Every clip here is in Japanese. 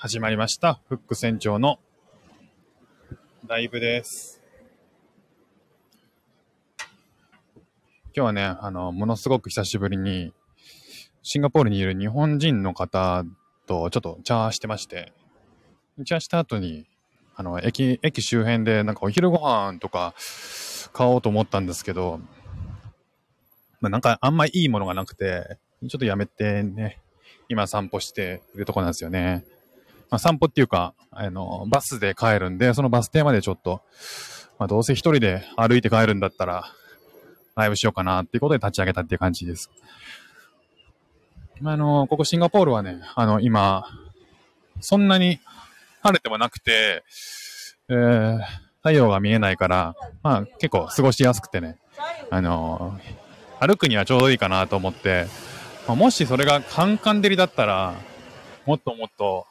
始まりました。フック船長のライブです。今日はね、あの、ものすごく久しぶりに、シンガポールにいる日本人の方とちょっとチャーしてまして、チャーした後に、あの、駅、駅周辺でなんかお昼ご飯とか買おうと思ったんですけど、まあ、なんかあんまいいものがなくて、ちょっとやめてね、今散歩しているとこなんですよね。まあ、散歩っていうか、あの、バスで帰るんで、そのバス停までちょっと、まあ、どうせ一人で歩いて帰るんだったら、ライブしようかなっていうことで立ち上げたっていう感じです。あの、ここシンガポールはね、あの、今、そんなに晴れてもなくて、えー、太陽が見えないから、まあ結構過ごしやすくてね、あの、歩くにはちょうどいいかなと思って、まあ、もしそれがカンカン照りだったら、もっともっと、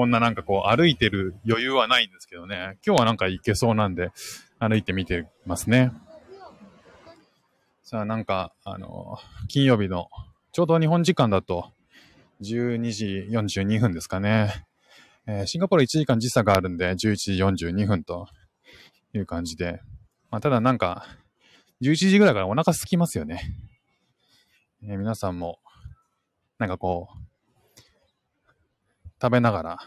こんななんかこう歩いてる余裕はないんですけどね。今日はなんか行けそうなんで、歩いてみてますね。さあなんか、あの、金曜日の、ちょうど日本時間だと、12時42分ですかね。えーシンガポール1時間時差があるんで、11時42分という感じで。まあ、ただなんか、11時ぐらいからお腹空きますよね。えー皆さんも、なんかこう、食べながら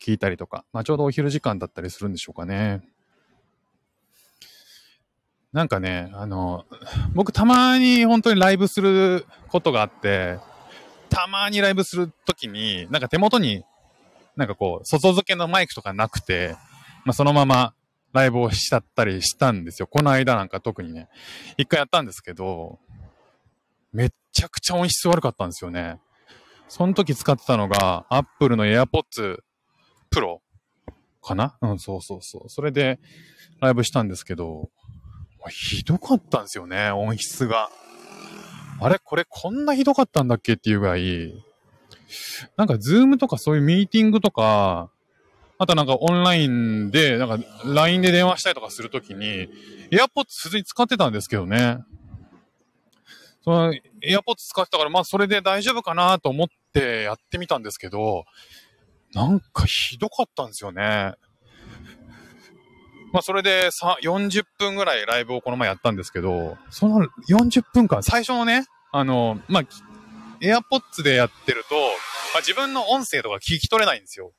聞いたりとか、まあ、ちょうどお昼時間だったりするんでしょうかね。なんかね、あの、僕たまに本当にライブすることがあって、たまにライブするときに、なんか手元に、なんかこう、外付けのマイクとかなくて、まあ、そのままライブをしちゃったりしたんですよ。この間なんか特にね、一回やったんですけど、めっちゃくちゃ音質悪かったんですよね。その時使ってたのが、Apple の AirPods Pro かな？うん、そうそうそう。それでライブしたんですけど、ひどかったんですよね、音質が。あれ？これこんなひどかったんだっけっていうぐらい、なんか、ズームとかそういうミーティングとか、あとなんかオンラインで、なんか LINE で電話したりとかするときに、AirPods 普通に使ってたんですけどね。その AirPods 使ってたから、まあそれで大丈夫かなと思ってやってみたんですけど、なんかひどかったんですよね。まあそれで40分ぐらいライブをこの前やったんですけど、その40分間、最初のね、あの、まあ、AirPods でやってると、まあ、自分の音声とか聞き取れないんですよ。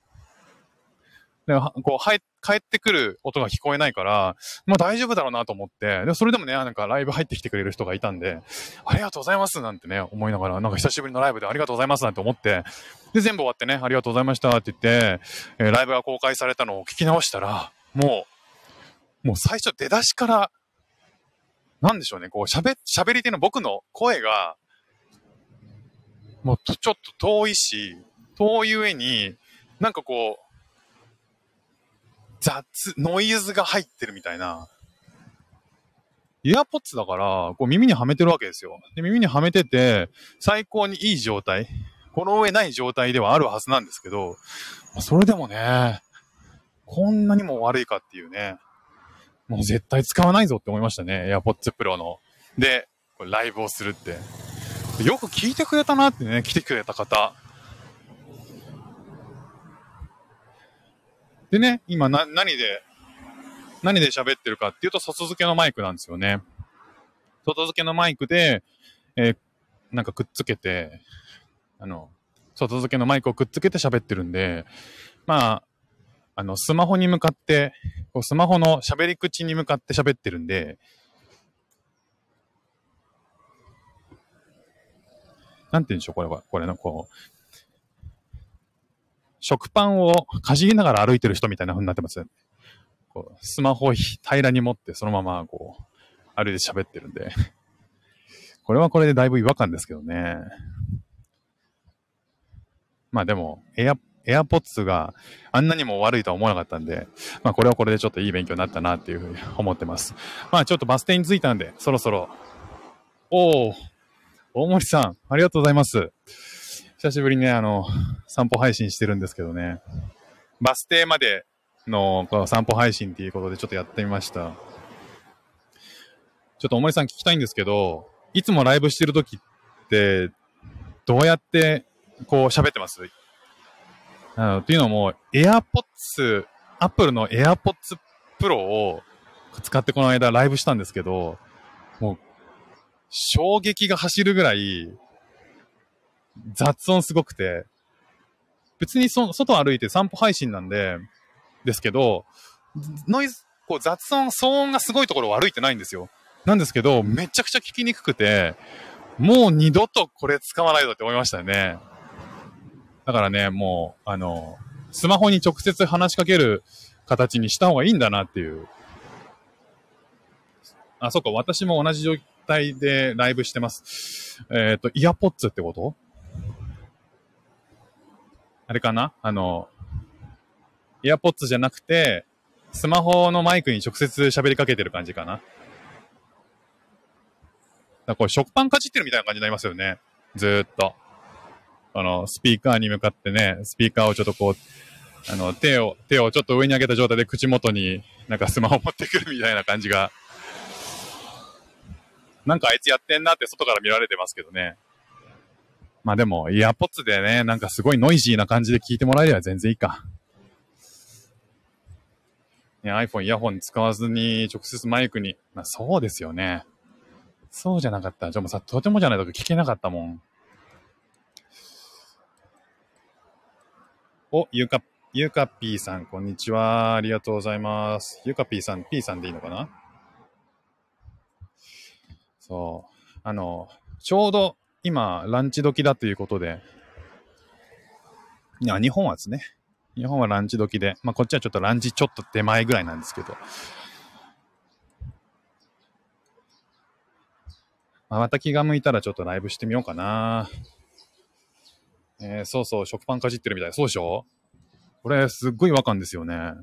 で、こう、はい、帰ってくる音が聞こえないから、まあ大丈夫だろうなと思って、で、それでもね、なんかライブ入ってきてくれる人がいたんで、ありがとうございますなんてね、思いながら、なんか久しぶりのライブでありがとうございますなんて思って、で、全部終わってね、ありがとうございましたって言って、えライブが公開されたのを聞き直したら、もう、もう最初出だしから、なんでしょうね、こう喋、喋り手の僕の声が、もうちょっと遠いし、遠い上に、なんかこう、雑、ノイズが入ってるみたいな。イヤポッツだから、こう耳にはめてるわけですよ。で、耳にはめてて、最高にいい状態。この上ない状態ではあるはずなんですけど、まあそれでもね、こんなにも悪いかっていうね、もう絶対使わないぞって思いましたね。AirPods Pro の。で、ライブをするって。よく聞いてくれたなってね、来てくれた方。でね、今な、何で、何で喋ってるかっていうと、外付けのマイクなんですよね。外付けのマイクで、えーなんかくっつけて、あの、外付けのマイクをくっつけて喋ってるんで、まあ、あの、スマホに向かって、こうスマホの喋り口に向かって喋ってるんで、なんて言うんでしょう、これは。これの、こう、食パンをかじりながら歩いてる人みたいな風になってます。こうスマホを平らに持って、そのまま、こう、歩いて喋ってるんで。これはこれでだいぶ違和感ですけどね。まあでも、エア、エアポッツがあんなにも悪いとは思わなかったんで、まあこれはこれでちょっといい勉強になったなっていうふうに思ってます。まあちょっとバス停に着いたんで、そろそろ。おお大森さん、ありがとうございます。久しぶりにね、あの、散歩配信してるんですけどね。バス停までのこの散歩配信っていうことでちょっとやってみました。ちょっと大森さん聞きたいんですけど、いつもライブしてる時って、どうやってこう喋ってます？あの、っていうのも、AirPods、Apple の AirPods Pro を使ってこの間ライブしたんですけど、もう、衝撃が走るぐらい、雑音すごくて、別にそ外歩いて散歩配信なんで、ですけど、ノイズ、こう雑音、騒音がすごいところを歩いてないんですよ。なんですけど、めちゃくちゃ聞きにくくて、もう二度とこれ使わないぞって思いましたよね。だからね、もう、あの、スマホに直接話しかける形にした方がいいんだなっていう。あ、そっか、私も同じ状態でライブしてます。えっ、ー、と、イヤポッツってこと？あれかな？あの、イヤポッツじゃなくて、スマホのマイクに直接喋りかけてる感じかな。だこれ食パンかじってるみたいな感じになりますよね。ずーっと。あの、スピーカーに向かってね、スピーカーをちょっとこう、あの、手を、手をちょっと上に上げた状態で口元になんかスマホ持ってくるみたいな感じが、なんかあいつやってんなって外から見られてますけどね。まあでも、イヤーポッツでね、なんかすごいノイジーな感じで聞いてもらえれば全然いいか。ね、iPhone イヤホン使わずに直接マイクに。まあそうですよね。そうじゃなかった。じゃもうさ、とてもじゃないと聞けなかったもん。お、ゆか、ゆかぴーさん、こんにちは。ありがとうございます。ゆかぴーさん、P さんでいいのかな？そう。あの、ちょうど今、ランチ時だということで、いや、日本はですね。日本はランチ時で、まあ、こっちはちょっとランチちょっと手前ぐらいなんですけど、また気が向いたらちょっとライブしてみようかな。えー、そうそう、食パンかじってるみたい。そうでしょ？これ、すっごい違和感ですよね。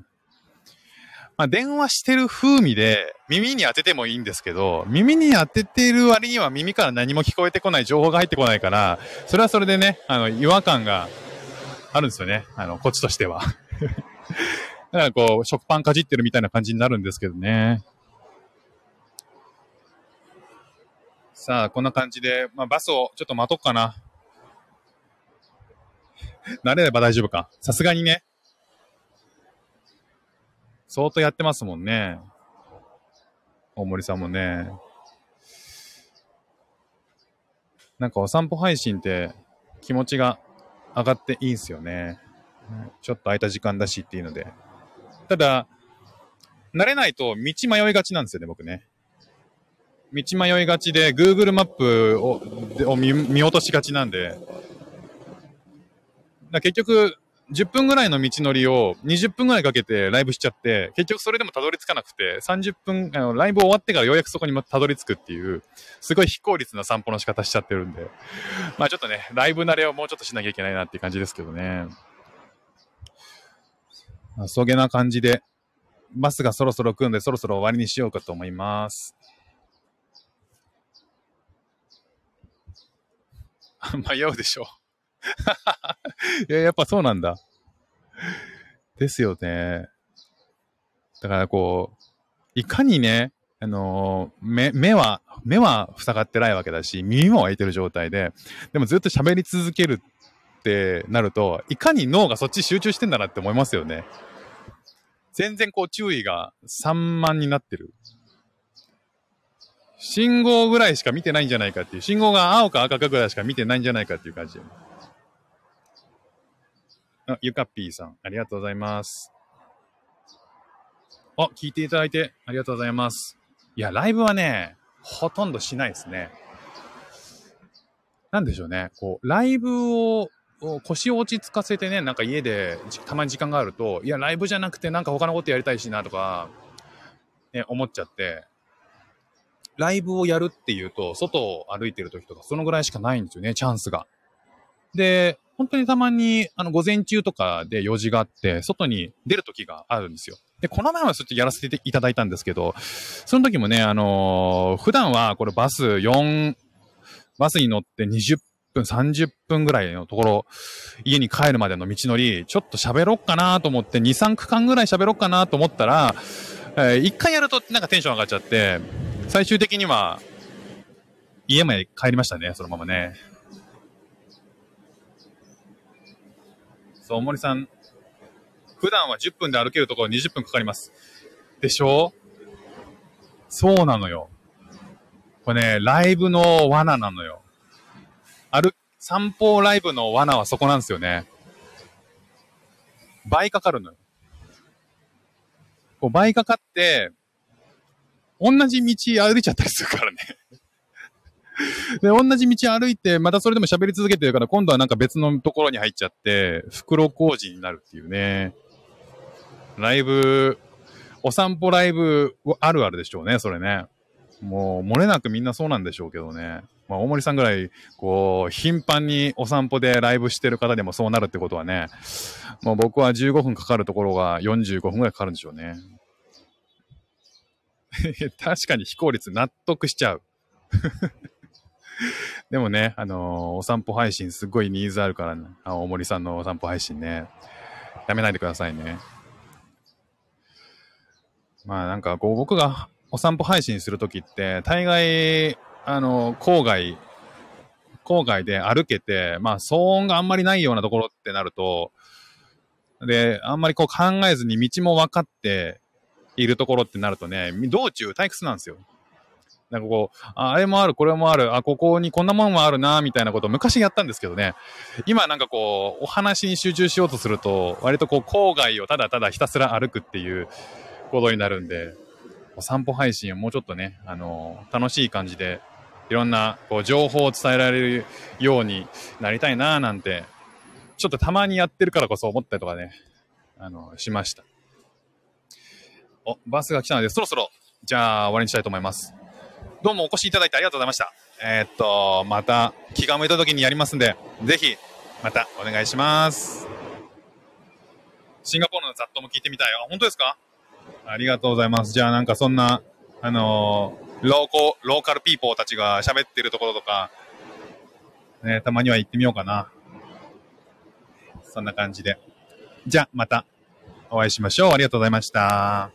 まあ、電話してる風味で耳に当ててもいいんですけど、耳に当てている割には耳から何も聞こえてこない、情報が入ってこないから、それはそれでね、あの、違和感があるんですよね。あの、こっちとしては。だからこう、食パンかじってるみたいな感じになるんですけどね。さあ、こんな感じで、まあ、バスをちょっと待とうかな。慣れれば大丈夫か。さすがにね。相当やってますもんね。大森さんもね。なんかお散歩配信って気持ちが上がっていいんすよね。ちょっと空いた時間だしっていうので。ただ、慣れないと道迷いがちなんですよね、僕ね。道迷いがちで、Google マップをを見見落としがちなんで、だ結局、10分ぐらいの道のりを20分ぐらいかけてライブしちゃって、結局それでもたどり着かなくて、30分、あのライブ終わってからようやくそこにたどり着くっていう、すごい非効率な散歩の仕方しちゃってるんで、まあちょっとね、ライブ慣れをもうちょっとしなきゃいけないなっていう感じですけどね。まあ、そげな感じで、バスがそろそろ来るんで、そろそろ終わりにしようかと思います。迷うでしょう。いや、やっぱそうなんだ。ですよね。だからこう、いかにね、あのー、目、目は、目は塞がってないわけだし、耳も開いてる状態で、でもずっと喋り続けるってなると、いかに脳がそっち集中してんだなって思いますよね。全然こう注意が散漫になってる。信号ぐらいしか見てないんじゃないかっていう、信号が青か赤かぐらいしか見てないんじゃないかっていう感じ。あ、ゆかっぴーさん、ありがとうございます。あ、聞いていただいてありがとうございます。いや、ライブはね、ほとんどしないですね。なんでしょうね。こう、ライブを、腰を落ち着かせてね、なんか家でたまに時間があると、いや、ライブじゃなくてなんか他のことやりたいしなとか、ね、思っちゃって、ライブをやるっていうと、外を歩いてる時とか、そのぐらいしかないんですよね、チャンスが。で、本当にたまに、あの、午前中とかで用事があって、外に出る時があるんですよ。で、この前はちょっとやらせていただいたんですけど、その時もね、あのー、普段はこれバス4、バスに乗って20分、30分ぐらいのところ、家に帰るまでの道のり、ちょっと喋ろっかなと思って、2、3区間ぐらい喋ろっかなと思ったら、えー、1回やるとなんかテンション上がっちゃって、最終的には、家まで帰りましたね、そのままね。そう、森さん、普段は10分で歩けるところ20分かかります。でしょ？そうなのよ。これね、ライブの罠なのよ。歩、散歩ライブの罠はそこなんですよね。倍かかるのよ。こう倍かかって、同じ道歩いちゃったりするからね。で、同じ道歩いて、またそれでも喋り続けてるから、今度はなんか別のところに入っちゃって、袋工事になるっていうね。ライブ、お散歩ライブあるあるでしょうね、それね。もう、漏れなくみんなそうなんでしょうけどね。まあ、大森さんぐらい、こう、頻繁にお散歩でライブしてる方でもそうなるってことはね、もう僕は15分かかるところが45分ぐらいかかるんでしょうね。確かに非効率納得しちゃう。でもね、あのー、お散歩配信すごいニーズあるから、ね、大森さんのお散歩配信ね。やめないでくださいね。まあなんかこう僕がお散歩配信するときって、大概、あの、郊外、郊外で歩けて、まあ騒音があんまりないようなところってなると、で、あんまりこう考えずに道も分かっているところってなるとね、道中退屈なんですよ。なんかこう、ああれもある、これもある、あ、ここにこんなもんもあるな、みたいなことを昔やったんですけどね、今なんかこう、お話に集中しようとすると、割とこう、郊外をただただひたすら歩くっていうことになるんで、お散歩配信をもうちょっとね、あのー、楽しい感じで、いろんなこう情報を伝えられるようになりたいななんて、ちょっとたまにやってるからこそ思ったりとかね、あのー、しました。お、バスが来たので、そろそろ、じゃあ終わりにしたいと思います。どうもお越しいただいてありがとうございました。えー、っと、また気が向いた時にやりますんで、ぜひ、またお願いします。シンガポールの雑踏も聞いてみたい。あ、本当ですか？ありがとうございます。じゃあなんかそんな、あのー、ローコ、ローカルピーポーたちが喋ってるところとか、ね、たまには行ってみようかな。そんな感じで。じゃあまたお会いしましょう。ありがとうございました。